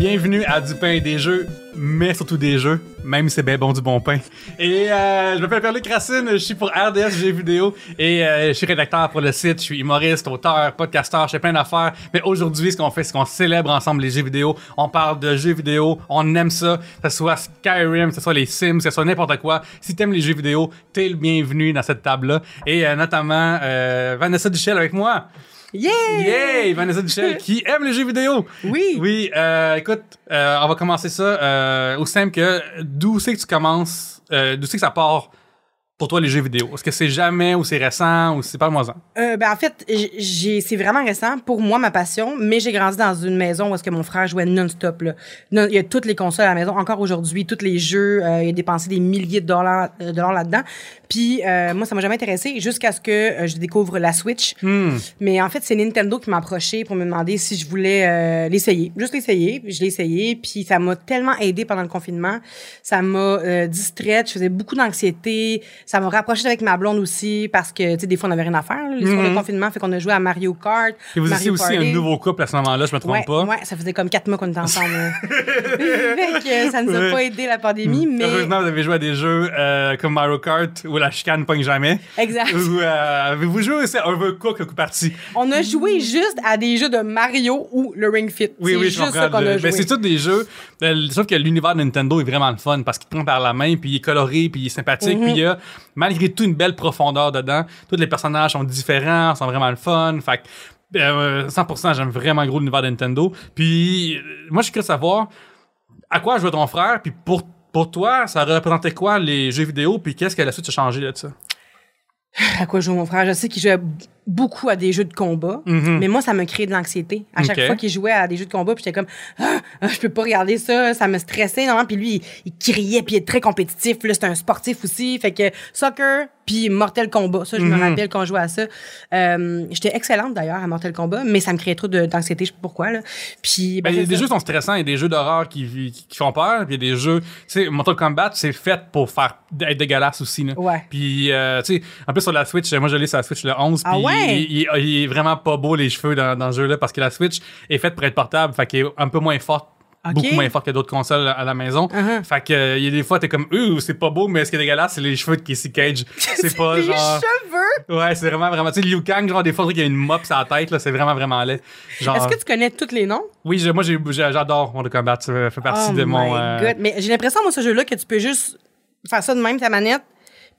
Bienvenue à Du pain et des jeux, mais surtout des jeux, même si c'est bien bon du bon pain. Et euh, je m'appelle Pierre-Luc Racine, je suis pour RDS Jeux vidéo et euh, je suis rédacteur pour le site, je suis humoriste, auteur, podcasteur, je fais plein d'affaires. Mais aujourd'hui, ce qu'on fait, c'est qu'on célèbre ensemble les jeux vidéo. On parle de jeux vidéo, on aime ça, que ce soit Skyrim, que ce soit les Sims, que ce soit n'importe quoi. Si t'aimes les jeux vidéo, t'es le bienvenu dans cette table-là. Et euh, notamment euh, Vanessa Duchel avec moi. Yeah! Yay! Vanessa Duchel qui aime les jeux vidéo. Oui. Oui, euh, écoute, euh, on va commencer ça euh, au simple que d'où c'est que tu commences, euh, d'où c'est que ça part? Pour toi les jeux vidéo? Est-ce que c'est jamais ou c'est récent ou c'est pas moi Euh, ben en fait, j'ai c'est vraiment récent pour moi ma passion, mais j'ai grandi dans une maison où est-ce que mon frère jouait non-stop là. Non, il y a toutes les consoles à la maison, encore aujourd'hui, tous les jeux, euh, il a dépensé des milliers de dollars, euh, dollars là-dedans. Puis euh, moi ça m'a jamais intéressé jusqu'à ce que euh, je découvre la Switch. Hmm. Mais en fait, c'est Nintendo qui m'a approché pour me demander si je voulais euh, l'essayer. Juste l'essayer. Je l'ai essayé. Puis ça m'a tellement aidé pendant le confinement. Ça m'a distraite. Je faisais beaucoup d'anxiété. Ça m'a rapproché avec ma blonde aussi parce que, tu sais, des fois, on n'avait rien à faire. Les de confinement, fait qu'on a joué à Mario Kart. Et vous Mario étiez aussi Party. un nouveau couple à ce moment-là, je me trompe Ouais, pas. ouais, ça faisait comme quatre mois qu'on était ensemble. fait que ça nous a Ouais. pas aidé la pandémie, mais Heureusement, vous avez joué à des jeux euh, comme Mario Kart où la chicane pogne jamais. exact. Ou euh, avez-vous joué aussi à Overcooked, le coup parti? On a joué juste à des jeux de Mario ou le Ring Fit. Oui, c'est oui, je juste comprends. ça qu'on a ben, c'est tous des jeux. euh, sauf que l'univers de Nintendo est vraiment le fun parce qu'il te prend par la main, puis il est coloré, puis il est sympathique, Mhm. puis il y a malgré tout une belle profondeur dedans. Tous les personnages sont différents, sont vraiment le fun. Fait que, euh, 100%, j'aime vraiment gros l'univers de Nintendo. Puis euh, moi, je suis savoir à quoi jouait ton frère, puis pour pour toi, ça représentait quoi les jeux vidéo, puis qu'est-ce que la suite a changé de ça? À quoi joue mon frère? Je sais qu'il jouait beaucoup à des jeux de combat, Mhm. mais moi, ça me créait de l'anxiété. À chaque fois qu'il jouait à des jeux de combat, puis j'étais comme, ah, ah, je peux pas regarder ça, ça me stressait. Non, puis lui, il, il criait, puis il est très compétitif. Là, c'est un sportif aussi. Fait que soccer, puis Mortal Kombat. Ça, je me Mhm. rappelle quand jouait à ça. Euh, j'étais excellente d'ailleurs à Mortal Kombat, mais ça me créait trop de- d'anxiété. Je sais pas pourquoi. Là. Puis, Ben, ben, il y a des jeux qui sont stressants, il y a des jeux d'horreur qui, qui, qui font peur, puis il y a des jeux, tu sais, Mortal Kombat, c'est fait pour faire être dégueulasse aussi, là. Ouais. Puis, euh, tu sais, en plus sur la Switch, moi je l'ai sur la Switch le 11, Ah puis ouais? Il, il- il est vraiment pas beau les cheveux dans, dans ce jeu-là, parce que la Switch est faite pour être portable, fait qu'il est un peu moins forte. Beaucoup moins forte que d'autres consoles à la maison. Uh-huh. Fait que, euh, il y a des fois, t'es comme, ouh, c'est pas beau, mais ce qui est dégueulasse, c'est les cheveux de Casey Cage. C'est pas les genre. cheveux! Ouais, c'est vraiment, vraiment. Tu sais, Liu Kang, genre, des fois, il y a une mop sur la tête, là, c'est vraiment, vraiment laid. Genre. Est-ce que tu connais tous les noms? Oui, moi j'adore Mortal Kombat, ça fait partie oh de mon. my euh, God. Mais j'ai l'impression, moi, ce jeu-là, que tu peux juste faire ça de même, ta manette,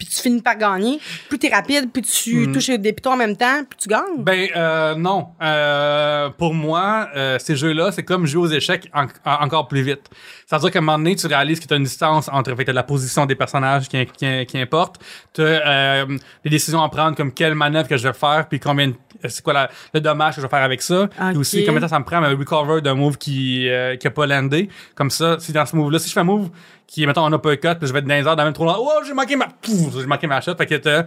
puis tu finis par gagner. Plus t'es rapide, plus tu Mm. touches des pitons en même temps, plus tu gagnes. Ben euh, non, Euh, pour moi, euh, ces jeux-là, c'est comme jouer aux échecs en- en- encore plus vite. C'est-à-dire qu'à un moment donné, tu réalises que tu as une distance entre fait, la position des personnages qui, qui, qui importe, tu as des décisions à prendre comme quelle manœuvre que je vais faire, puis combien, de- c'est quoi la- le dommage que je vais faire avec ça, puis aussi Ok. combien de temps ça me prend à me recover d'un move qui euh, qui pas landé. Comme ça, si dans ce move-là, si je fais un move qui est mettons en uppercut, puis je vais être dans les airs dans le même trop long, oh j'ai manqué ma, j'ai manqué ma shot, fait que t'as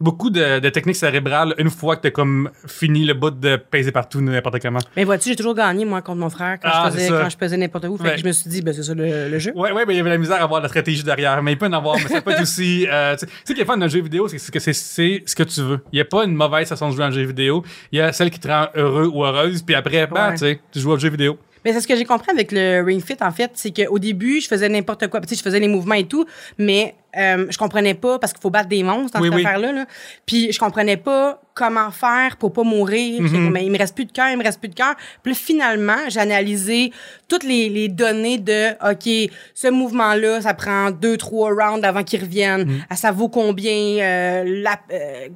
beaucoup de, de techniques cérébrales une fois que t'as comme fini le bout de peser partout n'importe comment. Mais vois-tu, j'ai toujours gagné, moi, contre mon frère, quand Ah, je faisais, c'est ça. quand je faisais n'importe où. Fait Ouais. que je me suis dit, ben, c'est ça le, le jeu. Ouais, ouais, mais il y avait la misère à avoir la stratégie derrière. Mais il peut en avoir, mais ça peut être aussi. Euh, tu sais, qu'il y a fun d'un jeu vidéo, c'est que c'est c'est ce que tu veux. Il n'y a pas une mauvaise façon de jouer à un jeu vidéo. Il y a celle qui te rend heureux ou heureuse, puis après, ben, Ouais. tu sais, tu joues au jeu vidéo. Mais c'est ce que j'ai compris avec le Ring Fit, en fait, c'est qu'au début, je faisais n'importe quoi. Tu sais, je faisais les mouvements et tout, mais euh, je comprenais pas parce qu'il faut battre des monstres dans Oui, cette oui. affaire-là. Là. Puis je comprenais pas comment faire pour pas mourir. J'étais comme, Mais il me reste plus de cœur, il me reste plus de cœur. Puis finalement, j'ai analysé toutes les, les données de, OK, ce mouvement-là, ça prend deux, trois rounds avant qu'il revienne. Mhm. Ah, Ça vaut combien? euh, la, euh,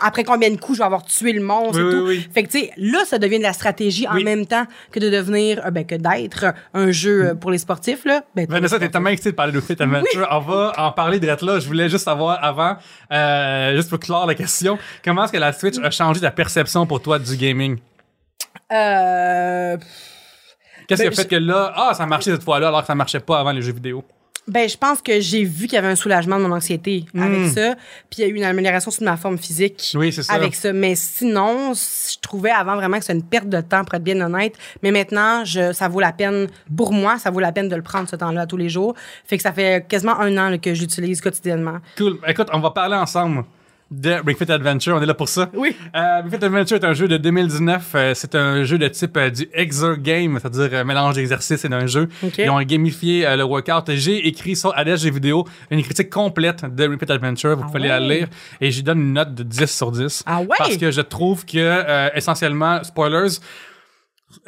après combien de coups je vais avoir tué le monstre Oui, et tout. oui. Fait que, tu sais, là, ça devient de la stratégie en même temps que de devenir, euh, ben, que d'être un jeu euh, pour les sportifs, là. Ben, Vanessa, t'es tellement excitée de parler de Fit Adventure. On va en parler de là. Je voulais juste savoir avant, euh, juste pour clore la question, comment est-ce que la Switch a changé ta perception pour toi du gaming? Euh, Qu'est-ce Ben, qui a fait que là, ah, ça marchait cette fois-là alors que ça marchait pas avant les jeux vidéo? Ben, je pense que j'ai vu qu'il y avait un soulagement de mon anxiété avec ça. Puis il y a eu une amélioration sur ma forme physique Hmm. Oui, c'est ça. avec ça. Mais sinon, je trouvais avant vraiment que c'était une perte de temps, pour être bien honnête. Mais maintenant, je, ça vaut la peine, pour moi, ça vaut la peine de le prendre ce temps-là tous les jours. Fait que ça fait quasiment un an là, que je l'utilise quotidiennement. Cool. Écoute, on va parler ensemble de Fit Adventure. On est là pour ça. Oui. Euh, Fit Adventure est un jeu de 2019. Euh, c'est un jeu de type euh, du Exergame, c'est-à-dire euh, mélange d'exercices et d'un jeu. Ok. Ils ont gamifié euh, le workout. J'ai écrit sur ADSG Vidéo une critique complète de Fit Adventure. Vous Ah pouvez aller la ouais? lire. Et j'y donne une note de 10 sur 10. Ah ouais? Parce que je trouve que, euh, essentiellement, spoilers,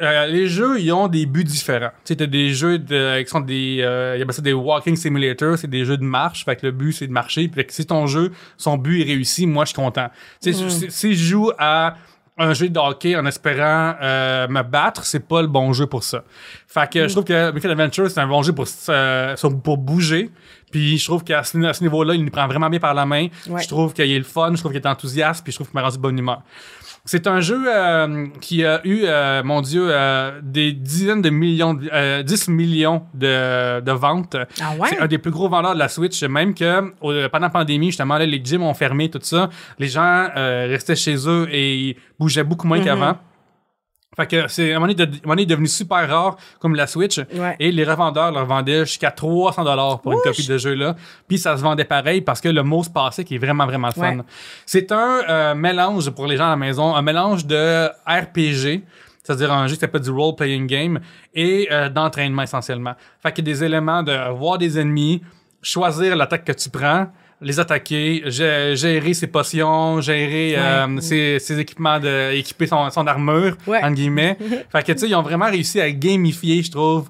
euh, les jeux, ils ont des buts différents. Tu sais, t'as des jeux de, qui sont des, euh, il y a ça des walking simulators, c'est des jeux de marche. Fait que le but, c'est de marcher. Fait que si ton jeu, son but est réussi, moi, je suis content. Tu sais, si, si je joue à un jeu de hockey en espérant euh, me battre, c'est pas le bon jeu pour ça. Fait que je trouve que Wicked Adventure, c'est un bon jeu pour, euh, pour bouger. Puis je trouve qu'à ce, niveau-là, il nous prend vraiment bien par la main. Ouais. Je trouve qu'il est le fun, je trouve qu'il est enthousiaste, puis je trouve qu'il m'a rendu de bonne humeur. C'est un jeu euh, qui a eu, euh, mon Dieu, euh, des dizaines de millions, de- euh, 10 millions de, de ventes. Ah ouais? C'est un des plus gros vendeurs de la Switch. Même que pendant la pandémie, justement, là, les gyms ont fermé, tout ça. Les gens euh, restaient chez eux et bougeaient beaucoup moins qu'avant. Fait que c'est à un moment donné, donné, devenu super rare comme la Switch. Ouais. Et les revendeurs leur vendaient jusqu'à 300 dollars pour une copie de jeu-là. Puis ça se vendait pareil parce que le mot se passait qui est vraiment, vraiment le fun. Ouais. C'est un euh, mélange, pour les gens à la maison, un mélange de RPG, c'est-à-dire un jeu qui s'appelle du role-playing game, et euh, d'entraînement essentiellement. Fait qu'il y a des éléments de voir des ennemis, choisir l'attaque que tu prends, les attaquer, gé- gérer ses potions, gérer euh, ses, ses équipements, de, équiper son, son armure, Ouais. entre guillemets. fait que, tu sais, ils ont vraiment réussi à gamifier, je trouve,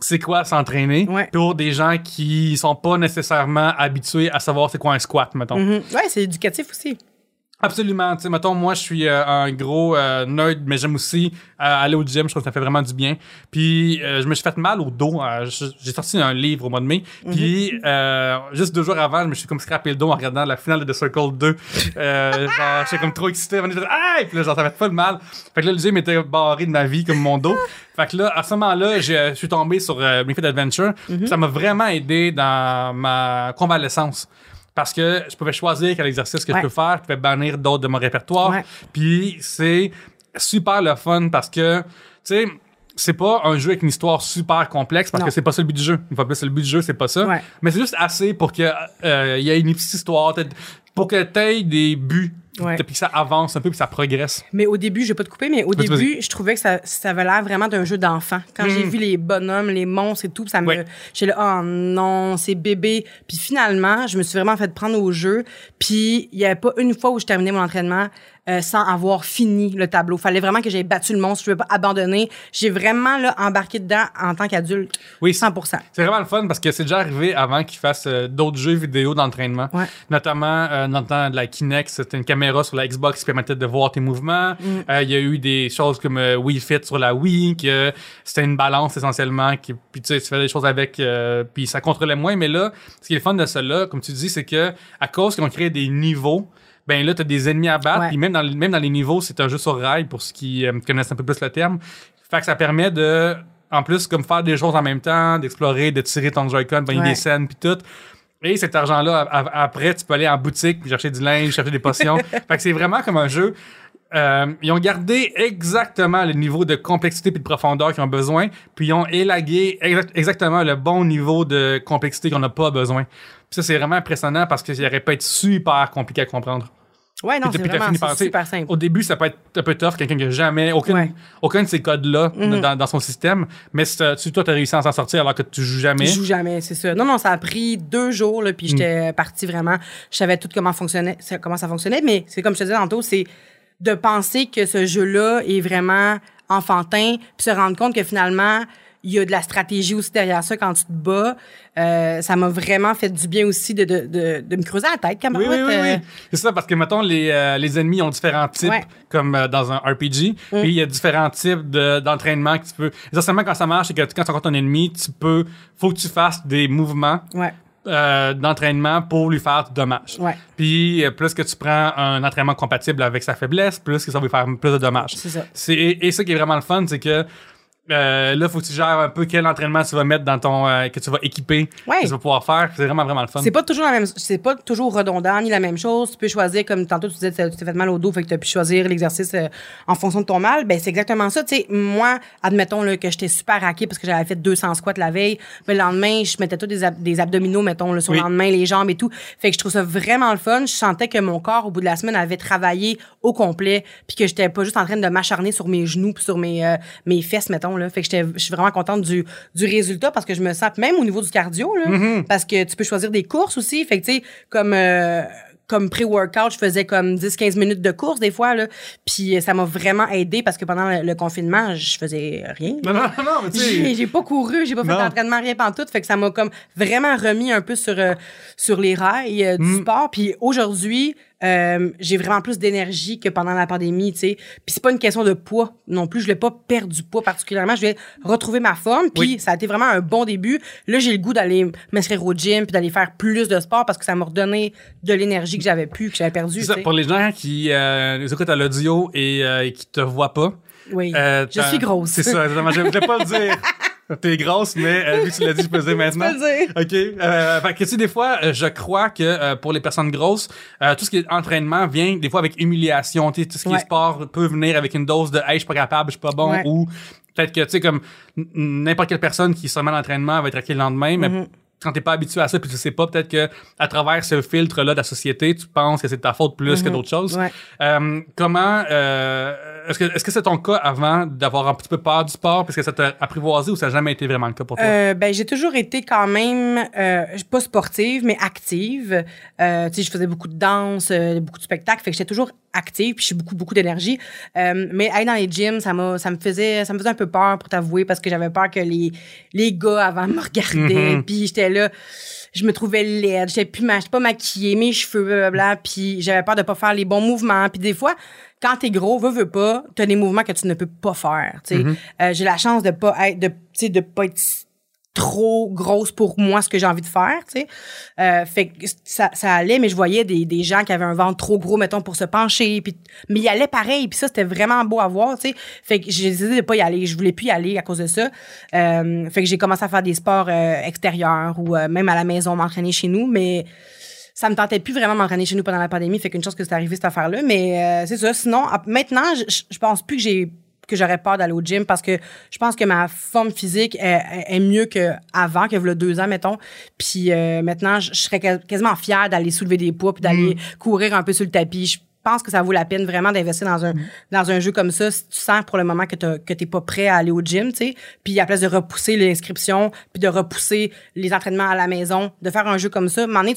c'est quoi s'entraîner Ouais. pour des gens qui sont pas nécessairement habitués à savoir c'est quoi un squat, mettons. Mhm. Ouais, c'est éducatif aussi. Absolument. Tu sais, mettons, moi, je suis euh, un gros euh, nerd, mais j'aime aussi euh, aller au gym. Je trouve que ça fait vraiment du bien. Puis, euh, je me suis fait mal au dos. euh, je- J'ai sorti un livre au mois de mai. Puis, euh, juste deux jours avant, je me suis comme scrappé le dos en regardant la finale de The Circle 2. Euh, genre, j'étais comme trop excité. On était ah! Puis là, genre, ça fait pas de mal. Fait que là, le gym était barré de ma vie, comme mon dos. Fait que là, à ce moment-là, je suis tombé sur euh, Ring Fit Adventure. Ça m'a vraiment aidé dans ma convalescence. Parce que je pouvais choisir quel exercice que Ouais. je peux faire, je pouvais bannir d'autres de mon répertoire. Ouais. Puis c'est super le fun parce que, tu sais, c'est pas un jeu avec une histoire super complexe parce Non. que c'est pas ça le but du jeu. Une fois plus, le but du jeu, c'est pas ça. Ouais. Mais c'est juste assez pour que euh, il y ait une petite histoire, pour que t'aies des buts, Ouais. puis que ça avance un peu, puis ça progresse. Mais au début, je vais pas te couper, mais au début, je trouvais que ça, ça avait l'air vraiment d'un jeu d'enfant. Quand j'ai vu les bonhommes, les monstres et tout, ça me, j'ai là, oh non, c'est bébé. Puis finalement, je me suis vraiment fait prendre au jeu. Puis il y avait pas une fois où je terminais mon entraînement euh, sans avoir fini le tableau. Fallait vraiment que j'aie battu le monstre, je ne pas abandonner. J'ai vraiment là embarqué dedans en tant qu'adulte. Oui. 100%. C'est vraiment le fun parce que c'est déjà arrivé avant qu'ils fassent euh, d'autres jeux vidéo d'entraînement. Ouais. Notamment euh, dans le temps de la Kinect, c'était une caméra sur la Xbox qui permettait de voir tes mouvements. Mm. Euh, Il y a eu des choses comme Wii Fit sur la Wii, que c'était une balance essentiellement, qui, puis tu sais, tu fais des choses avec, euh, puis ça contrôlait moins. Mais là, ce qui est le fun de cela, comme tu dis, c'est que à cause qu'on crée des niveaux, ben là, t'as des ennemis à battre, puis même dans, même dans les niveaux, c'est un jeu sur rail pour ceux qui euh, connaissent un peu plus le terme. Fait que ça permet de, en plus, comme faire des choses en même temps, d'explorer, de tirer ton Joy-Con, pogner Ouais. des scènes, puis tout. Et cet argent-là, après, tu peux aller en boutique, puis chercher du linge, chercher des potions. fait que c'est vraiment comme un jeu. Euh, ils ont gardé exactement le niveau de complexité et de profondeur qu'ils ont besoin, puis ils ont élagué exact- exactement le bon niveau de complexité qu'on n'a pas besoin. Puis ça, c'est vraiment impressionnant parce que ça aurait pas été super compliqué à comprendre. Ouais, non, Puis c'est puis vraiment par- super simple. Au début, ça peut être un peu tough, quelqu'un qui a jamais, aucun, Ouais. aucun de ces codes-là Mhm. dans, dans son système, mais si toi, tu as réussi à s'en sortir alors que tu joues jamais. Je joue jamais, c'est ça. Non, non, ça a pris deux jours, là, puis j'étais partie vraiment. Je savais tout comment fonctionnait, comment ça fonctionnait, mais c'est comme je te disais tantôt, c'est de penser que ce jeu-là est vraiment enfantin, puis se rendre compte que finalement, il y a de la stratégie aussi derrière ça quand tu te bats. Euh, ça m'a vraiment fait du bien aussi de, de, de, de me creuser la tête, comme Oui, oui, oui, oui. C'est ça, parce que, mettons, les, euh, les ennemis ont différents types, Ouais. comme euh, dans un RPG. Puis il y a différents types de- d'entraînement que tu peux. Essentiellement, quand ça marche, c'est que quand tu rencontres un ennemi, tu peux. Faut que tu fasses des mouvements Ouais. Euh, d'entraînement pour lui faire du dommage. Ouais. Puis euh, plus que tu prends un entraînement compatible avec sa faiblesse, plus que ça va lui faire plus de dommages. C'est ça. C'est et, et ça qui est vraiment le fun, c'est que euh, là, faut que tu gères un peu quel entraînement tu vas mettre dans ton euh, que tu vas équiper, Ouais. que tu vas pouvoir faire. C'est vraiment vraiment le fun. C'est pas toujours la même, c'est pas toujours redondant ni la même chose. Tu peux choisir, comme tantôt tu disais, tu t'es fait mal au dos, fait que tu as pu choisir l'exercice euh, en fonction de ton mal. Ben, c'est exactement ça. Tu sais, moi, admettons là, que j'étais super raqué parce que j'avais fait 200 squats la veille. Mais le lendemain, je mettais tous des, ab- des abdominaux, mettons, là, sur Oui. le lendemain, les jambes et tout. Fait que je trouve ça vraiment le fun. Je sentais que mon corps, au bout de la semaine, avait travaillé au complet, puis que j'étais pas juste en train de m'acharner sur mes genoux puis sur mes, euh, mes fesses, mettons. Là. Fait que je suis vraiment contente du, du résultat parce que je me sens, même au niveau du cardio, là, Mm-hmm. parce que tu peux choisir des courses aussi. Fait que, tu sais, comme... euh, comme pré-workout, je faisais comme 10-15 minutes de course des fois. Là. Puis euh, ça m'a vraiment aidé parce que pendant le, confinement, je faisais rien. Non, non, non, mais tu J'ai sais. j'ai pas couru, j'ai pas fait d'entraînement, rien pantoute. Fait que ça m'a comme vraiment remis un peu sur, euh, sur les rails euh, Mm. du sport. Puis aujourd'hui, euh, j'ai vraiment plus d'énergie que pendant la pandémie, tu sais. Puis c'est pas une question de poids non plus. Je voulais pas perdre du poids particulièrement. Je voulais retrouver ma forme. Puis Oui. ça a été vraiment un bon début. Là, j'ai le goût d'aller m'inscrire au gym puis d'aller faire plus de sport parce que ça m'a redonné de l'énergie que j'avais plus, que j'avais perdu. Sais. pour les gens qui euh, écoutent à l'audio et euh, qui te voient pas. Oui. euh, je suis grosse. C'est ça, exactement. Je voulais pas le dire. T'es grosse, mais euh, vu que tu l'as dit, je peux le dire maintenant. Je peux le dire. OK. Euh, fait que, tu sais, des fois, euh, je crois que euh, pour les personnes grosses, euh, tout ce qui est entraînement vient des fois avec humiliation. Tu sais, tout ce qui Ouais. est sport peut venir avec une dose de « Hey, je suis pas capable, je suis pas bon Ouais. ou peut-être que, tu sais, comme n'importe quelle personne qui se remet à l'entraînement va être raquée le lendemain, mais Mm-hmm. quand t'es pas habitué à ça puis tu sais pas, peut-être que à travers ce filtre-là de la société, tu penses que c'est de ta faute plus que d'autres choses. Mm-hmm. Ouais. Euh, comment euh, est-ce que est-ce que c'est ton cas avant d'avoir un petit peu peur du sport? Parce que ça t'a apprivoisé ou ça n'a jamais été vraiment le cas pour toi? Euh, ben j'ai toujours été quand même euh, pas sportive mais active. Euh, tu sais je faisais beaucoup de danse, euh, beaucoup de spectacles, fait que j'étais toujours active puis j'ai beaucoup beaucoup d'énergie. Euh, mais aller dans les gyms, ça m'a ça me faisait ça me faisait un peu peur pour t'avouer parce que j'avais peur que les les gars avant me regardaient Mhm. puis j'étais là je me trouvais laide, j'étais plus ma, pas maquillée, mes cheveux blablabla, puis j'avais peur de pas faire les bons mouvements, puis des fois quand t'es gros, veux veux pas, t'as des mouvements que tu ne peux pas faire, tu sais. Euh, j'ai la chance de pas être de tu sais de pas être trop grosse pour moi ce que j'ai envie de faire, tu sais. Euh, fait que ça, ça allait, mais je voyais des, des gens qui avaient un ventre trop gros, mettons, pour se pencher, puis mais ils allaient pareil, puis ça, c'était vraiment beau à voir, tu sais. Fait que j'ai décidé de pas y aller, je voulais plus y aller à cause de ça. Euh, fait que j'ai commencé à faire des sports euh, extérieurs ou euh, même à la maison, m'entraîner chez nous, mais ça me tentait plus vraiment m'entraîner chez nous pendant la pandémie, fait qu'une chose que c'est arrivé cette affaire-là, mais euh, c'est ça. Sinon, ap- maintenant, je pense plus que j'ai que j'aurais peur d'aller au gym parce que je pense que ma forme physique est, est- est mieux qu'avant, que le deux ans, mettons. Puis euh, maintenant, je, je serais quas- quasiment fière d'aller soulever des poids puis d'aller courir un peu sur le tapis. Je pense que ça vaut la peine vraiment d'investir dans un dans un jeu comme ça si tu sens pour le moment que t'as- que t'es pas prêt à aller au gym, tu sais. Puis à place de repousser l'inscription, puis de repousser les entraînements à la maison, de faire un jeu comme ça, un moment donné,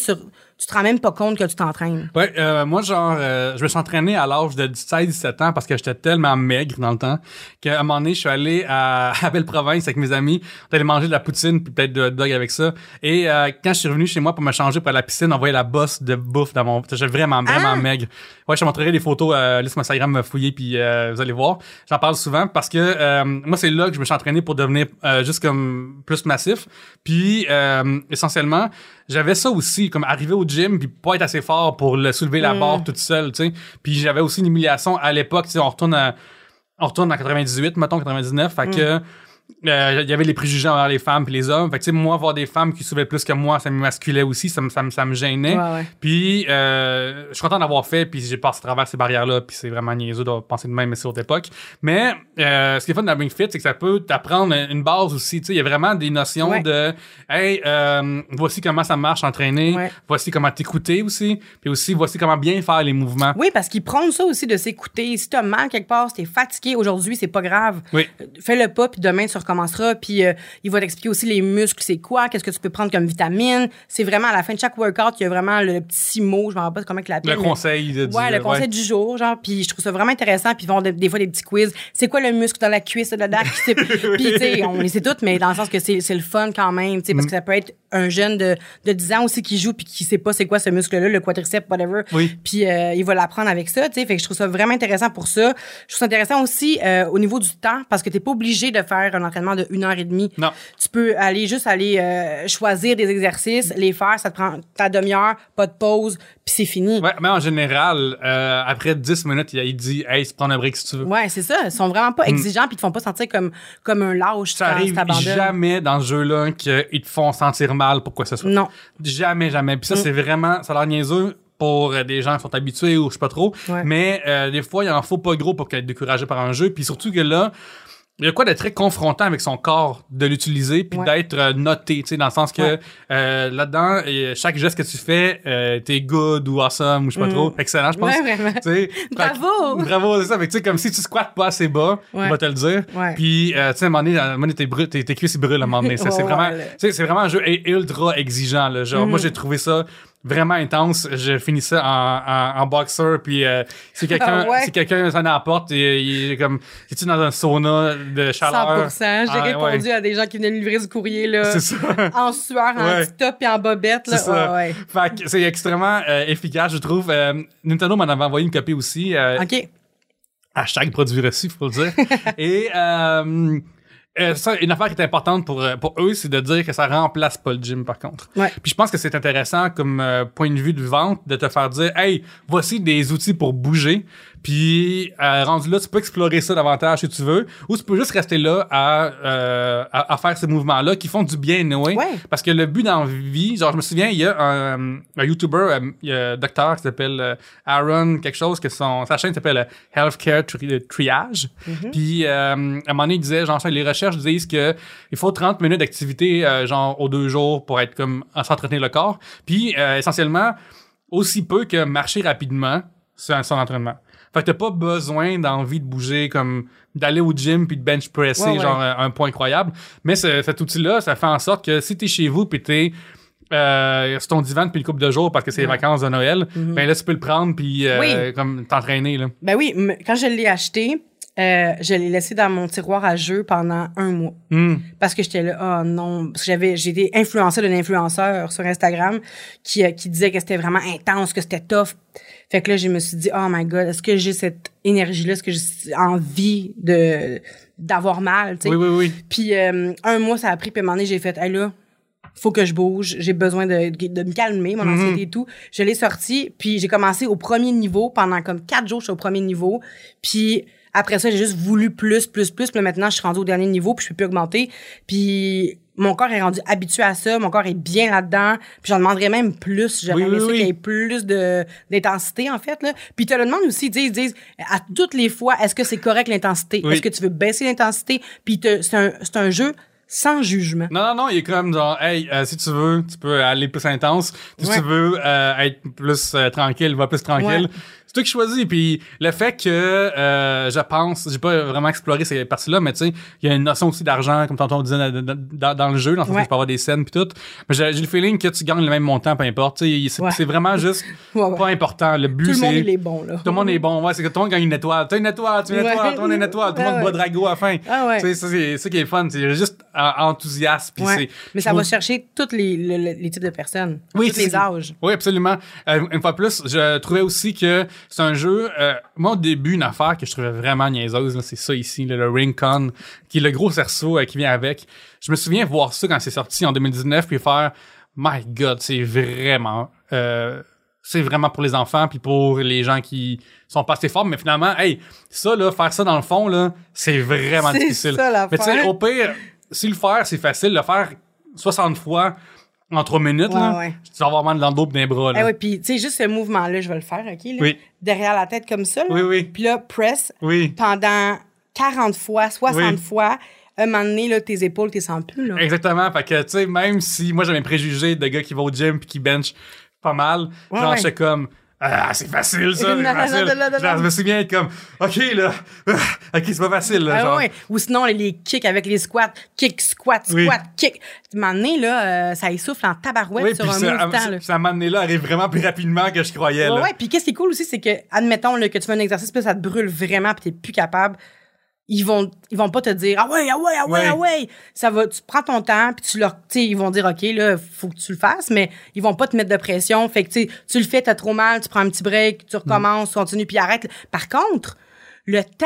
tu, te rends même pas compte que tu t'entraînes. Ouais, euh, moi, genre, euh, je me suis entraîné à l'âge de 16-17 ans parce que j'étais tellement maigre dans le temps qu'à un moment donné, je suis allé à, à Belle-Province avec mes amis. On allait manger de la poutine puis peut-être de hot dog avec ça. Et euh, quand je suis revenu chez moi pour me changer pour aller à la piscine, on voyait la bosse de bouffe dans mon... J'étais vraiment, vraiment Ah! maigre. Ouais, je te montrerai des photos, euh, laisse mon Instagram me fouiller puis euh, vous allez voir. J'en parle souvent parce que euh, moi, c'est là que je me suis entraîné pour devenir euh, juste comme plus massif. Puis, euh, essentiellement, j'avais ça aussi, comme arriver au gym puis pas être assez fort pour le soulever la barre toute seule, tu sais. Puis j'avais aussi une humiliation à l'époque, tu sais, on retourne à, on retourne en 98, mettons 99, fait que euh, il y avait les préjugés envers les femmes puis les hommes. Fait que, tu sais, moi, voir des femmes qui soulevaient plus que moi, ça m'émasculait aussi, ça me, ça me, ça me gênait. Ouais, ouais. Puis, euh, je suis content d'avoir fait, puis j'ai passé à travers ces barrières-là, puis c'est vraiment niaiseux de penser de même, mais c'est autre époque. Mais, euh, ce qui est fun dans Ring Fit, c'est que ça peut t'apprendre une base aussi, tu sais, il y a vraiment des notions Ouais. de, hey, euh, voici comment ça marche entraîner, voici comment t'écouter aussi, puis aussi, voici comment bien faire les mouvements. Oui, parce qu'ils prônent ça aussi de s'écouter. Si t'as mal quelque part, si t'es fatigué aujourd'hui, c'est pas grave. Oui. Fais le pas, puis demain, tu tu recommenceras. Puis euh, il va t'expliquer aussi les muscles, c'est quoi, qu'est-ce que tu peux prendre comme vitamine. C'est vraiment à la fin de chaque workout, il y a vraiment le petit mot, je me rappelle pas comment il l'appelle. Le mais- conseil de Ouais, le conseil du jour, genre. Puis je trouve ça vraiment intéressant. Puis ils font des, des fois des petits quiz. C'est quoi le muscle dans la cuisse de la Puis c'est- puis, tu sais, on les sait toutes, mais dans le sens que c'est c'est le fun quand même, tu sais, parce Mm. que ça peut être un jeune de, de 10 ans aussi qui joue puis qui sait pas c'est quoi ce muscle-là, le quadriceps, whatever. Oui. Puis euh, il va l'apprendre avec ça, tu sais. Fait que je trouve ça vraiment intéressant pour ça. Je trouve ça intéressant aussi euh, au niveau du temps parce que t'es pas obligé de faire un entraînement de une heure et demie. Non. Tu peux aller juste aller euh, choisir des exercices, les faire, ça te prend ta demi-heure, pas de pause, puis c'est fini. Ouais, mais en général, euh, après 10 minutes, il, dit Hey, tu prends un break si tu veux. Ouais, c'est ça. Ils sont vraiment pas exigeants puis ils te font pas sentir comme, comme un lâche Mm. Ça arrive jamais dans ce jeu-là qu'ils te font sentir mal pour quoi que ce soit. Non. Jamais, jamais. Mm. Puis ça, c'est vraiment, ça a l'air niaiseux pour des gens qui sont habitués ou je sais pas trop. Ouais. Mais euh, des fois, il en faut pas gros pour être découragé par un jeu. Puis surtout que là, il y a quoi d'être très confrontant avec son corps, de l'utiliser, puis Ouais. d'être euh, noté, tu sais, dans le sens que Ouais. euh, là-dedans, et chaque geste que tu fais, euh, t'es good ou awesome ou je sais pas trop, excellent, je pense. Mm. Ouais, vraiment. Tu sais, Bravo! Fait bravo, c'est ça. Fait que, tu sais, comme si tu squattes pas assez bas, il va te le dire. Ouais. Puis, euh, tu sais, à un moment donné, à un moment donné, tes, brû- tes, tes cuisses, brûlent à un moment donné. C'est vraiment, c'est vraiment un jeu ultra exigeant, là. Genre, Mm-hmm. moi, j'ai trouvé ça vraiment intense. Je finissais en, en, en boxer, puis euh, si quelqu'un, Ah ouais? si quelqu'un sonne à la porte, il, il est comme, es-tu dans un sauna de chaleur? 100% J'ai Ah, répondu ouais. à des gens qui venaient me livrer du courrier, là. C'est ça. En sueur, en Ouais. top et en bobette, là. C'est. Fait que c'est extrêmement euh, efficace, je trouve. Euh, Nintendo m'en avait envoyé une copie aussi. euh, OK. Hashtag produit reçu, faut le dire. Et euh, ça, une affaire qui est importante pour, euh, pour eux, c'est de dire que ça remplace pas le gym, par contre. Ouais. Puis je pense que c'est intéressant comme euh, point de vue de vente de te faire dire, hey, voici des outils pour bouger. Puis euh, rendu là, tu peux explorer ça davantage si tu veux, ou tu peux juste rester là à, euh, à, à faire ces mouvements-là qui font du bien, anyway. Ouais. Parce que le but dans la vie, genre je me souviens, il y a un, un YouTuber, euh, il y a un docteur qui s'appelle euh, Aaron quelque chose, que son, sa chaîne s'appelle euh, Healthcare Tri- Triage. Puis euh, à un moment donné, il disait, genre les recherches disent que il faut 30 minutes d'activité euh, genre aux deux jours pour être comme à s'entraîner le corps. Puis euh, essentiellement aussi peu que marcher rapidement, c'est un- son entraînement. Fait que t'as pas besoin d'envie de bouger comme d'aller au gym puis de bench presser Ouais, ouais. genre un, un point incroyable. Mais ce- cet outil-là, ça fait en sorte que si t'es chez vous puis t'es euh, sur ton divan depuis une couple de jours parce que c'est les vacances de Noël, ben là tu peux le prendre puis euh. Oui. comme t'entraîner là. Ben oui, quand je l'ai acheté, euh, je l'ai laissé dans mon tiroir à jeux pendant un mois. Hmm. Parce que j'étais là, oh non. Parce que j'avais, j'ai été influencée d'un influenceur sur Instagram qui, euh, qui disait que c'était vraiment intense, que c'était tough. Fait que là, je me suis dit, oh my god, est-ce que j'ai cette énergie-là? Est-ce que j'ai envie de, d'avoir mal, tu sais? Oui oui oui. Puis euh, un mois, ça a pris, puis à un moment donné, j'ai fait, hey là, faut que je bouge, j'ai besoin de, de me calmer, mon anxiété et tout. Je l'ai sorti, puis j'ai commencé au premier niveau. Pendant comme quatre jours, je suis au premier niveau. Puis après ça, j'ai juste voulu plus, plus, plus. Puis là, maintenant, je suis rendue au dernier niveau, puis je peux plus augmenter. Puis mon corps est rendu habitué à ça, mon corps est bien là-dedans. Puis j'en demanderais même plus. J'aimerais Oui, oui, qu'il y ait plus de d'intensité, en fait. Là. Puis tu te le demandes aussi, ils disent, ils disent à toutes les fois, est-ce que c'est correct l'intensité? Est-ce que tu veux baisser l'intensité? Puis c'est un, c'est un jeu sans jugement. Non, non, non, il est comme genre, hey, euh, si tu veux, tu peux aller plus intense. Si Ouais. tu veux euh, être plus euh, tranquille, va plus tranquille. Ouais. Toi qui choisis. Puis le fait que, euh, je pense, j'ai pas vraiment exploré ces parties-là, mais tu sais, il y a une notion aussi d'argent, comme tantôt on disait dans, dans- le jeu, dans le sens que Ouais. tu peux avoir des scènes puis tout. Mais j'ai le feeling que tu gagnes le même montant, peu importe. Tu sais, c'est Ouais. c'est vraiment juste Ouais, pas important. Le but, Tout le monde, il est bon, là. Tout le monde est bon, ouais, c'est que tout le monde gagne une étoile. T'as une étoile, tu as une étoile, tout le monde une étoile, tout le monde boit Drago à la fin. Ah c'est ça qui est fun, c'est juste enthousiaste. puis c'est- Mais ça va chercher tous les, le- le- les types de personnes. Oui, tous les âges. Oui, absolument. Euh, une fois plus, je trouvais aussi que c'est un jeu. euh, moi, au début, une affaire que je trouvais vraiment niaiseuse, c'est ça ici, là, le Ring Con, qui est le gros cerceau euh, qui vient avec. Je me souviens voir ça quand c'est sorti en 2019, puis faire My God, c'est vraiment. euh, c'est vraiment pour les enfants puis pour les gens qui sont pas assez forts mais finalement hey ça là faire ça dans le fond là c'est vraiment C'est difficile ça, mais tu sais au pire si le faire c'est facile le faire 60 fois en 3 minutes Ouais, là, ouais. tu vas avoir mal dans le dos pis dans les bras là. Eh oui, puis tu sais, juste ce mouvement-là, je vais le faire, OK? Là, Oui. Derrière la tête comme ça. Là. Oui, oui. Puis là, press Oui. pendant 40 fois, 60 Oui. fois. Un moment donné, là, tes épaules, t'es sens plus, là. Exactement. Fait que, tu sais, même si moi j'avais un préjugé de gars qui vont au gym puis qui bench pas mal, Ouais, genre, j'étais comme, Ah, c'est facile, ça, c'est facile. non, non, non, Genre, non. je me souviens être comme, OK, là, ah, OK, c'est pas facile, là, Ah genre. Ou sinon, les, kicks avec les squats. Kick, squat, Oui. squat, kick. À un moment donné, là, euh, ça essouffle en tabarouette Oui, sur un ça, move temps, là. ça, ça m'a amené là arrive vraiment plus rapidement que je croyais, Ouais, là. ouais. Puis qu'est-ce qui est cool aussi, c'est que, admettons là, que tu fais un exercice, puis ça te brûle vraiment, puis t'es plus capable. Ils vont, ils vont pas te dire, ah ouais, ah ouais, ah ouais, Ouais. ah ouais. Ça va, tu prends ton temps, puis tu leur, tu sais, ils vont dire, OK, là, faut que tu le fasses, mais ils vont pas te mettre de pression. Fait que, tu tu le fais, t'as trop mal, tu prends un petit break, tu recommences, tu continues, puis arrête. Par contre, le temps,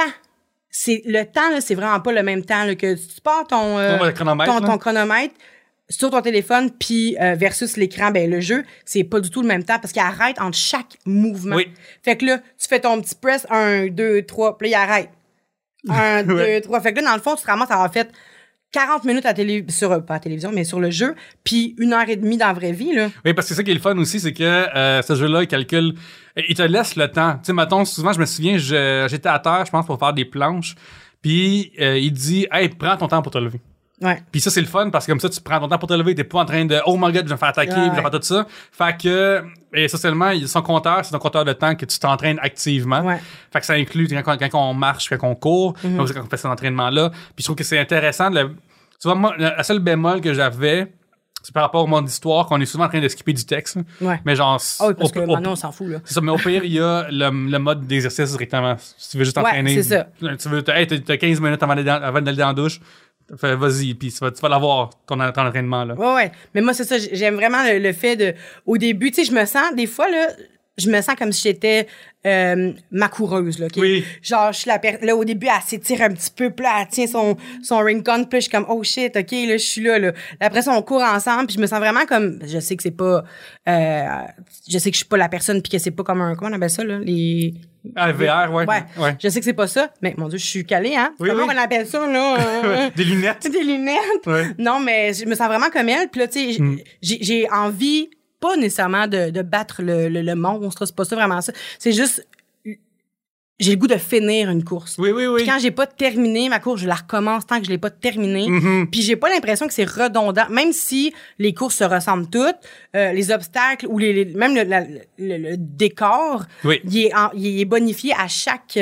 c'est, le temps, là, c'est vraiment pas le même temps, là, que tu pars ton, euh, chronomètre, ton, chronomètre sur ton téléphone puis euh, versus l'écran ben le jeu c'est pas du tout le même temps parce qu'il arrête entre chaque mouvement Oui. fait que là tu fais ton petit press un deux trois puis là il arrête un Ouais. deux trois fait que là dans le fond tu te ramasses à avoir fait 40 minutes à télé sur euh, pas à télévision mais sur le jeu puis une heure et demie dans la vraie vie là Oui, parce que c'est ça qui est le fun aussi, c'est que euh, ce jeu-là, il calcule, il te laisse le temps. Tu sais, mettons, souvent, je me souviens, j'étais à terre, je pense, pour faire des planches, puis euh, il dit, hey, prends ton temps pour te lever. Ouais Puis ça, c'est le fun parce que comme ça, tu prends ton temps pour te lever. T'es pas en train de Oh my god, je vais me faire attaquer, Ouais. je vais faire tout ça. Fait que, et essentiellement, son compteur, c'est un compteur de temps que tu t'entraînes activement. Ouais. Fait que ça inclut quand, quand on marche, quand on court, Mhm. donc quand on fait cet entraînement-là. Puis je trouve que c'est intéressant. de le- Tu vois, moi, la seule bémol que j'avais, c'est par rapport au monde d'histoire, qu'on est souvent en train de skipper du texte. ouais Mais genre, ah oui parce au- que maintenant on s'en fout là c'est ça, mais au pire, il y a le, le mode d'exercice directement. Si tu veux juste Ouais, t'entraîner. c'est ça. Tu veux, hey, t'as- t'as 15 minutes avant d'aller dans, avant d'aller dans la douche. Fais, vas-y, puis tu vas, l'avoir, ton, ton entraînement, là. Ouais, ouais. Mais moi, c'est ça. J'aime vraiment le, le fait de. Au début, tu sais, je me sens, des fois, là, je me sens comme si j'étais euh, ma coureuse, là. ok? Oui. Genre, je suis la per- Là, au début, elle s'étire un petit peu, puis là, elle tient son, son ring gun, puis je suis comme, oh shit, OK, là, je suis là, là. Après ça, on court ensemble, puis je me sens vraiment comme. Je sais que c'est pas. euh, je sais que je suis pas la personne, puis que c'est pas comme un. Comment on appelle ça, là? Les. Ah, VR, ouais. Ouais. ouais. Je sais que c'est pas ça, mais mon Dieu, je suis calée, hein? Oui, Comment oui. on appelle ça, là? euh, Des lunettes. des lunettes. Ouais. Non, mais je me sens vraiment comme elle. Puis là, tu sais, Mm. j'ai j'ai envie, pas nécessairement de, de battre le, le, le monstre, c'est pas ça vraiment ça. C'est juste, j'ai le goût de finir une course. Oui, oui, oui. Puis quand j'ai pas terminé ma course, je la recommence tant que je l'ai pas terminée. Mhm. Puis j'ai pas l'impression que c'est redondant, même si les courses se ressemblent toutes, euh, les obstacles ou les, les- même le, la- le- le décor, Oui. il est, en- il est bonifié à chaque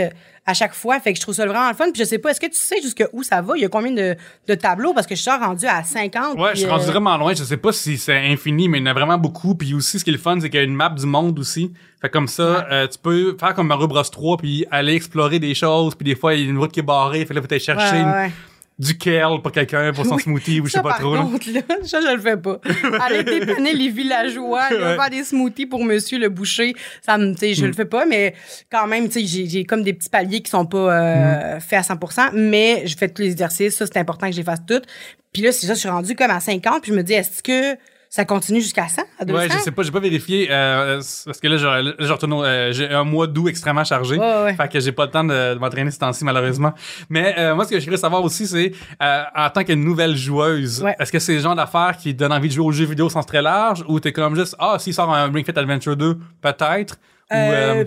à chaque fois. Fait que je trouve ça vraiment le fun. Puis je sais pas, est-ce que tu sais jusque où ça va? Il y a combien de, de tableaux? Parce que je suis rendu à 50. Ouais, je suis rendu euh, vraiment loin. Je sais pas si c'est infini, mais il y en a vraiment beaucoup. Puis aussi, ce qui est le fun, c'est qu'il y a une map du monde aussi. Fait comme ça, euh, tu peux faire comme Mario Bros 3 puis aller explorer des choses. Puis des fois, il y a une route qui est barrée. Fait que là, faut aller chercher Ouais, une- ouais. Du kale pour quelqu'un, pour son Oui. smoothie ou je sais pas par trop. contre, là, ça, je le fais pas. Aller dépanner les villageois, Ouais. faire des smoothies pour monsieur le boucher, ça me, tu sais, Mm. je le fais pas, mais quand même, tu sais, j'ai, j'ai comme des petits paliers qui sont pas euh, Mm. faits à 100%, mais je fais tous les exercices, ça, c'est important que je les fasse toutes. Puis là, c'est ça, je suis rendue comme à 50, puis je me dis, est-ce que ça continue jusqu'à 100, à 200? Ouais, je sais pas, j'ai pas vérifié euh, parce que là, au- euh, j'ai un mois d'août extrêmement chargé. Ouais, ouais. Fait que j'ai pas le temps de, de m'entraîner ce temps-ci, malheureusement. Mais euh, moi, ce que je voudrais savoir aussi, c'est euh, en tant que nouvelle joueuse, Ouais. est-ce que c'est le genre d'affaires qui donne envie de jouer aux jeux vidéo sans très large ou t'es comme juste, ah, s'il sort un Ring Fit Adventure 2, peut-être? Ou, Euh, euh,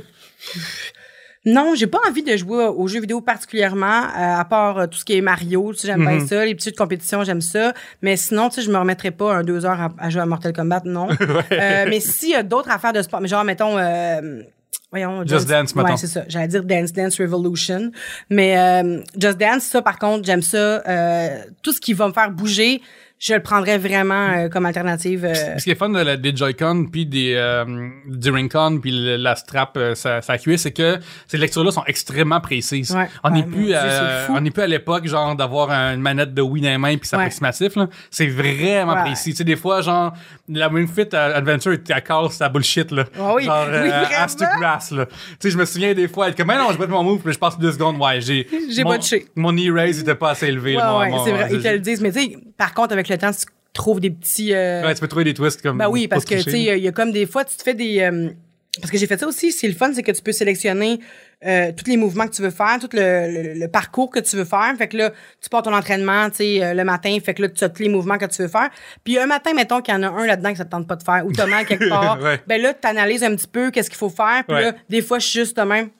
Non, j'ai pas envie de jouer aux jeux vidéo particulièrement, euh, à part euh, tout ce qui est Mario, tu sais, j'aime Mhm. bien ça, les petites compétitions, j'aime ça. Mais sinon, tu sais, je me remettrais pas un deux heures à, à jouer à Mortal Kombat, non. Euh, mais s'il y a d'autres affaires de sport, mais genre, mettons, euh, voyons. Just Dance, mettons. Ouais, c'est ça. J'allais dire Dance Dance Revolution. Mais euh, Just Dance, ça, par contre, j'aime ça. Euh, tout ce qui va me faire bouger, je le prendrais vraiment euh, comme alternative. euh, Ce qui est fun de la, des Joy-Con puis des euh, du Ring-Con puis le- la strap euh, sa, sa cuisse c'est que ces lectures là sont extrêmement précises. Ouais. On n'est Ouais, mon plus Dieu, euh, on n'est plus à l'époque genre d'avoir une manette de Wii dans les mains puis c'est Ouais. approximatif là. C'est vraiment Ouais. précis. Tu sais des fois genre la Ring Fit euh, Adventure était à casse sa bullshit là. Ah oui. Genre Oui, euh, vraiment. ass to grass là. Tu sais je me souviens des fois être comme Mais non, je vais mon move puis je passe deux secondes ouais, j'ai J'ai mon- botché. Mon knee raise était pas assez élevé Ouais, c'est vrai, ils te le disent. Mais tu sais, par contre, avec le temps, tu trouves des petits... euh, Ouais, tu peux trouver des twists comme Ben oui, parce que, tu sais, il y a comme des fois, tu te fais des... euh, parce que j'ai fait ça aussi, c'est le fun, c'est que tu peux sélectionner euh, tous les mouvements que tu veux faire, tout le, le- le parcours que tu veux faire. Fait que là, tu pars ton entraînement, tu sais, euh, le matin, fait que là, tu as tous les mouvements que tu veux faire. Puis un matin, mettons qu'il y en a un là-dedans que ça te tente pas de faire, ou t'as mal quelque part, Ouais. ben là, tu analyses un petit peu qu'est-ce qu'il faut faire. Puis Ouais. là, des fois, je suis juste de même,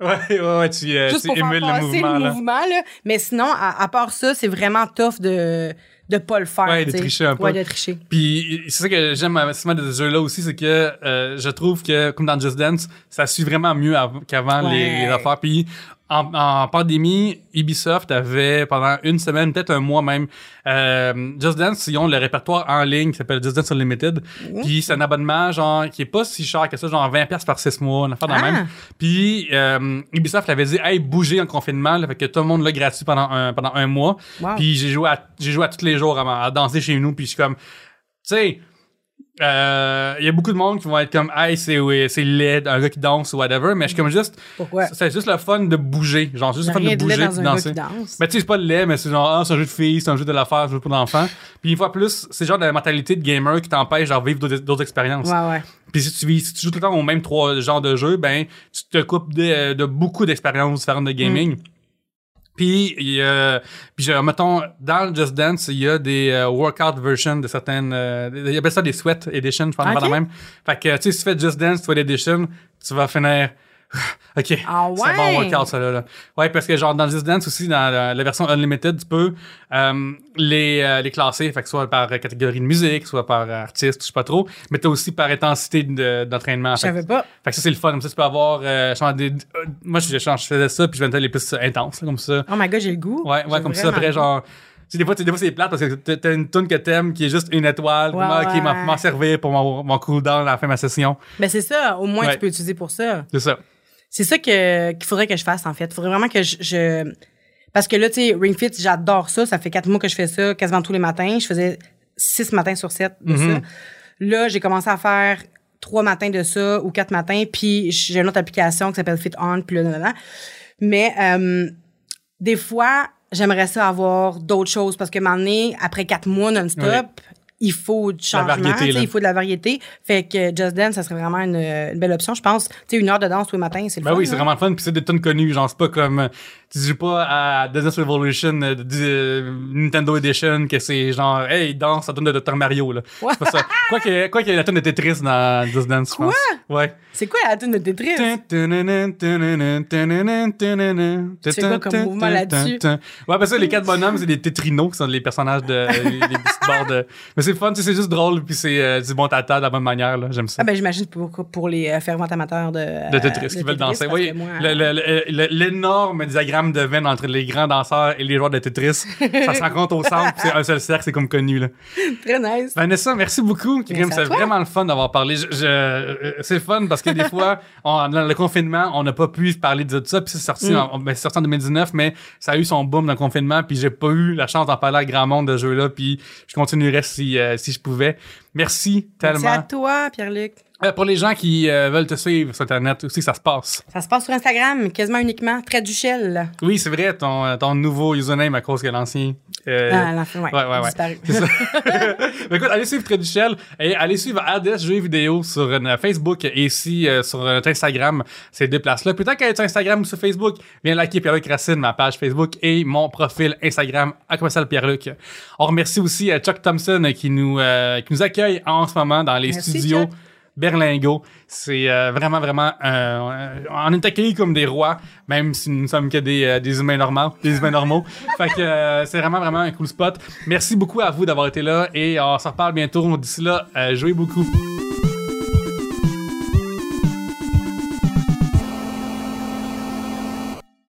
Ouais, ouais, ouais, tu, euh, juste tu pour faire le mouvement le là. mouvement, là. Mais sinon, à, à part ça, c'est vraiment tough de de pas le faire. Ouais, de tricher un peu. Ouais, de tricher. Puis c'est ça que j'aime maximum de ce jeu-là aussi, c'est que euh, je trouve que, comme dans Just Dance, ça suit vraiment mieux av- qu'avant les, les affaires. Puis en, en pandémie, Ubisoft avait pendant une semaine, peut-être un mois même, euh, Just Dance, ils ont le répertoire en ligne qui s'appelle Just Dance Unlimited. Puis c'est un abonnement genre qui est pas si cher que ça, genre 20$ piastres par 6 mois, une affaire de Ah. même. Puis euh, Ubisoft avait dit, hey, bougez en confinement, là, fait que tout le monde l'a gratuit pendant un, pendant un mois. Wow. Puis j'ai joué à, j'ai joué à tous les jours à, à danser chez nous, puis je suis comme, tu sais, euh, y a beaucoup de monde qui vont être comme, hey, c'est, oui, c'est laid, un gars qui danse ou whatever, mais je suis comme juste, Pourquoi? c'est juste le fun de bouger, genre, juste le fun de de laid bouger dans gars danser. danse. Mais tu sais, c'est pas le lait, mais c'est genre, ah, c'est un jeu de filles, c'est un jeu de l'affaire, c'est un jeu pour d'enfants. Puis une fois plus, c'est genre de la mentalité de gamer qui t'empêche, genre, vivre d'autres, expériences. Ouais, ouais. Puis si tu, si tu joues tout le temps au même trois genres de jeux, ben, tu te coupes de, de beaucoup d'expériences différentes de gaming. Puis, il y a- puis mettons, dans le Just Dance, il y a des euh, workout versions de certaines... Euh, il appelle ça des sweat edition, je pense Ok. pas la même. Fait que, tu sais, si tu fais Just Dance sweat edition, tu vas finir... OK, Ah c'est un bon ouais? workout, ça, là. Ouais, parce que genre, dans le Just Dance aussi, dans la, la version Unlimited, tu peux euh, les, euh, les classer, fait que soit par catégorie de musique, soit par artiste, je sais pas trop, mais t'as aussi par intensité de- d'entraînement. Je Fait que- savais pas. fait que ça, c'est le fun. Comme ça, tu peux avoir. Euh, des, euh, moi, je, je, je faisais ça, puis je mettais les plus intenses, là, comme ça. Oh my god, j'ai le goût. Ouais, ouais, comme ça. Après, genre. Des fois, des fois c'est plate parce que t'as- une tune que t'aimes qui est juste une étoile. Ouais, ok, ouais. m'en m'en servir pour mon, mon cooldown à la fin de ma session. Ben c'est ça, au moins Ouais. tu peux utiliser pour ça. C'est ça. C'est ça que qu'il faudrait que je fasse en fait. Il faudrait vraiment que je, je- parce que là tu sais Ring Fit, j'adore ça, ça fait quatre mois que je fais ça quasiment tous les matins, je faisais six matins sur sept de Mhm. ça. Là, j'ai commencé à faire trois matins de ça ou quatre matins, puis j'ai une autre application qui s'appelle Fit On, puis là, là, là, là. Mais euh, des fois, j'aimerais ça avoir d'autres choses parce que m'emmener après quatre mois non-stop, Ouais. Il faut du changement, variété, il faut de la variété. Fait que Just Dance, ça serait vraiment une, une belle option, je pense. Tu sais, une heure de danse tous les matins, c'est le Ben fun. oui, c'est vraiment le fun. Puis c'est des tonnes connues. Genre, c'est pas comme. Euh, Tu joues pas à Dance Revolution euh, de- Nintendo Edition que c'est genre, hey, danse, ça donne de Dr. Mario, là. C'est pas ça. Quoi qu'il y ait- quoi ait la tonne de Tetris dans Just Dance, je pense. Ouais. C'est quoi la tune de Tetris? Tu fais quoi comme mouvement là-dessus? Ouais, parce que les quatre bonhommes, c'est des tétrinos qui sont les personnages de. les, barres de. Mais c'est fun, tu sais, c'est juste drôle, puis c'est euh, du bon tata de la bonne manière, là. J'aime ça. Ah ben j'imagine pour, pour les euh, fervents amateurs de, de Tetris euh, qui veulent danser. Oui, que moi, de veine entre les grands danseurs et les joueurs de Tetris, ça se rencontre au centre, c'est un seul cercle, c'est comme connu. Là. Très nice. Vanessa, merci beaucoup. C'est vraiment le fun d'avoir parlé. Je- je- euh, c'est le fun parce que des fois, on- dans le confinement, on n'a pas pu parler de ça, puis c'est sorti, Mm. en, ben, c'est sorti en 2019, mais ça a eu son boom dans le confinement, puis j'ai pas eu la chance d'en parler à grand monde de ce jeu-là, puis je continuerai si, euh, si je pouvais. Merci tellement. Merci à toi, Pierre-Luc. Euh, pour les gens qui euh, veulent te suivre sur Internet aussi, ça se passe. Ça se passe sur Instagram, quasiment uniquement. Très du shell. Oui, c'est vrai, ton, euh, ton nouveau username à cause que l'ancien. euh, Ah, à la fin, ouais. ouais, ouais, ouais. C'est ça. Mais écoute, allez suivre Tréduchel et allez suivre RDS Jeux vidéo sur Facebook et ici euh, sur notre Instagram, ces deux places-là. Peut-être qu'elle est sur Instagram ou sur Facebook, viens liker Pierre-Luc Racine, ma page Facebook et mon profil Instagram à commercial Pierre-Luc. On remercie aussi Chuck Thompson qui nous, euh, qui nous accueille en ce moment dans les Merci, studios. Chuck. Berlingo. C'est euh, vraiment, vraiment... euh, on est accueillis comme des rois, même si nous ne sommes que des, euh, des humains normaux. Des humains normaux. fait que euh, c'est vraiment, vraiment un cool spot. Merci beaucoup à vous d'avoir été là et on se reparle bientôt. D'ici là, euh, jouez beaucoup.